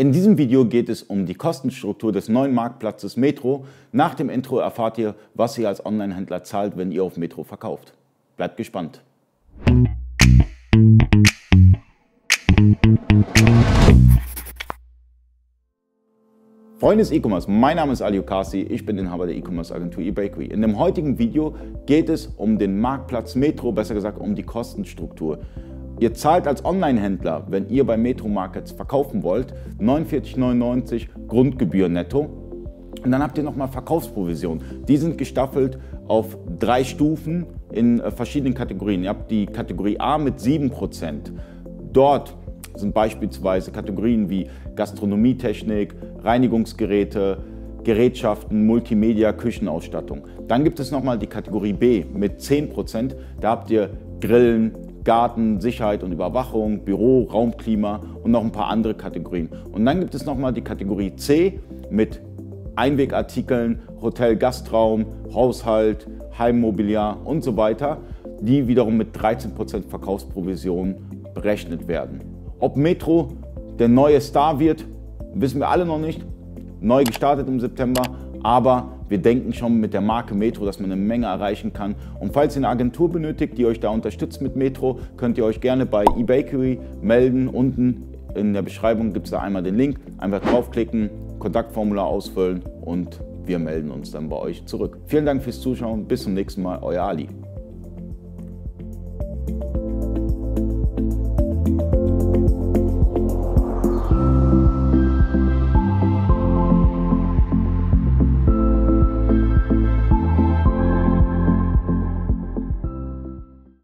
In diesem Video geht es um die Kostenstruktur des neuen Marktplatzes Metro. Nach dem Intro erfahrt ihr, was ihr als Onlinehändler zahlt, wenn ihr auf Metro verkauft. Bleibt gespannt. Freunde des E-Commerce, mein Name ist Ali Okasi, ich bin Inhaber der E-Commerce Agentur eBakery. In dem heutigen Video geht es um den Marktplatz Metro, besser gesagt um die Kostenstruktur. Ihr zahlt als Online-Händler, wenn ihr bei Metro Markets verkaufen wollt, 49,99 Grundgebühr netto. Und dann habt ihr nochmal Verkaufsprovision. Die sind gestaffelt auf drei Stufen in äh, verschiedenen Kategorien. Ihr habt die Kategorie A mit 7%. Dort sind beispielsweise Kategorien wie Gastronomietechnik, Reinigungsgeräte, Gerätschaften, Multimedia, Küchenausstattung. Dann gibt es nochmal die Kategorie B mit 10%. Da habt ihr Grillen, Garten, Sicherheit und Überwachung, Büro, Raumklima und noch ein paar andere Kategorien. Und dann gibt es nochmal die Kategorie C mit Einwegartikeln, Hotel, Gastraum, Haushalt, Heimmobiliar und so weiter, die wiederum mit 13% Verkaufsprovision berechnet werden. Ob Metro der neue Star wird, wissen wir alle noch nicht. Neu gestartet im September, aber wir denken schon mit der Marke Metro, dass man eine Menge erreichen kann. Und falls ihr eine Agentur benötigt, die euch da unterstützt mit Metro, könnt ihr euch gerne bei eBakery melden. Unten in der Beschreibung gibt es da einmal den Link. Einfach draufklicken, Kontaktformular ausfüllen und wir melden uns dann bei euch zurück. Vielen Dank fürs Zuschauen. Bis zum nächsten Mal. Euer Ali.